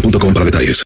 boostmobile.com para detalles.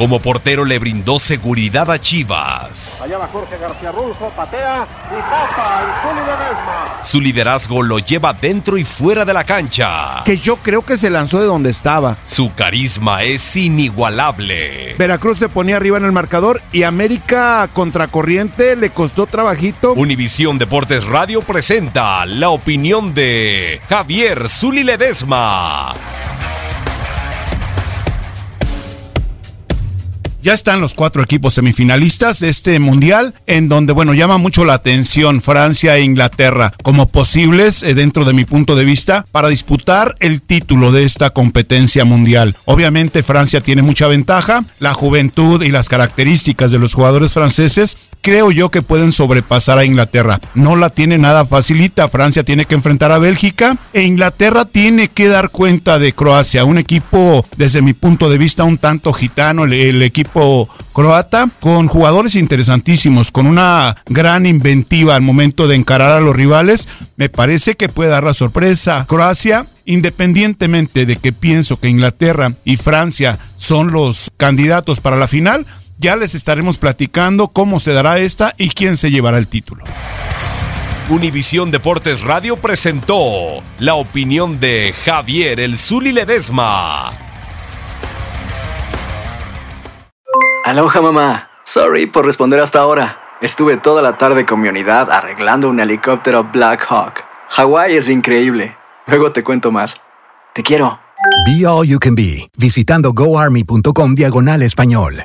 Como portero le brindó seguridad a Chivas. Allá va Jorge García Rulfo, patea y tapa el. Su liderazgo lo lleva dentro y fuera de la cancha. Que yo creo que se lanzó de donde estaba. Su carisma es inigualable. Veracruz se ponía arriba en el marcador y América contracorriente le costó trabajito. Univisión Deportes Radio presenta la opinión de Javier Zuli Ledesma. Ya están los cuatro equipos semifinalistas de este mundial, en donde, bueno, llama mucho la atención Francia e Inglaterra como posibles, eh, dentro de mi punto de vista, para disputar el título de esta competencia mundial. Obviamente Francia tiene mucha ventaja, la juventud y las características de los jugadores franceses, creo yo que pueden sobrepasar a Inglaterra. No la tiene nada facilita, Francia tiene que enfrentar a Bélgica e Inglaterra tiene que dar cuenta de Croacia, un equipo, desde mi punto de vista, un tanto gitano, el, el equipo croata, con jugadores interesantísimos, con una gran inventiva al momento de encarar a los rivales. Me parece que puede dar la sorpresa. Croacia, independientemente de que pienso que Inglaterra y Francia son los candidatos para la final, ya les estaremos platicando cómo se dará esta y quién se llevará el título. Univisión Deportes Radio presentó la opinión de Javier El Zuli Ledesma. Aloha mamá. Sorry por responder hasta ahora. Estuve toda la tarde con mi unidad arreglando un helicóptero Black Hawk. Hawái es increíble. Luego te cuento más. Te quiero. Be All You Can Be, visitando goarmy.com diagonal español.